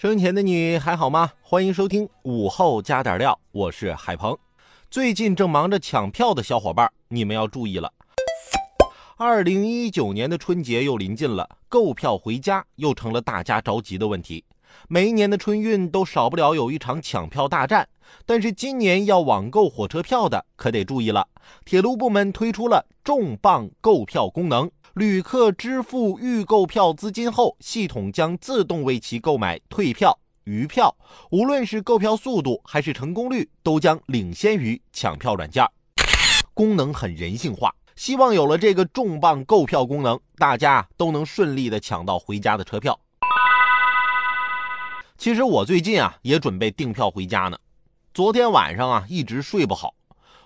生前的你还好吗？欢迎收听午后加点料，我是海鹏。最近正忙着抢票的小伙伴，你们要注意了。二零一九年的春节又临近了，购票回家又成了大家着急的问题。每一年的春运都少不了有一场抢票大战，但是今年要网购火车票的可得注意了。铁路部门推出了重磅购票功能，旅客支付预购票资金后，系统将自动为其购买退票。余票，无论是购票速度还是成功率，都将领先于抢票软件。功能很人性化，希望有了这个重磅购票功能，大家都能顺利的抢到回家的车票。其实我最近啊也准备订票回家呢，昨天晚上啊一直睡不好，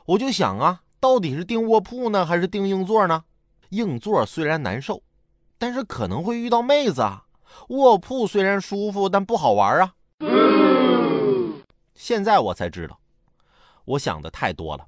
我就想啊，到底是订卧铺呢，还是订硬座呢？硬座虽然难受，但是可能会遇到妹子啊。卧铺虽然舒服，但不好玩啊。现在我才知道，我想的太多了。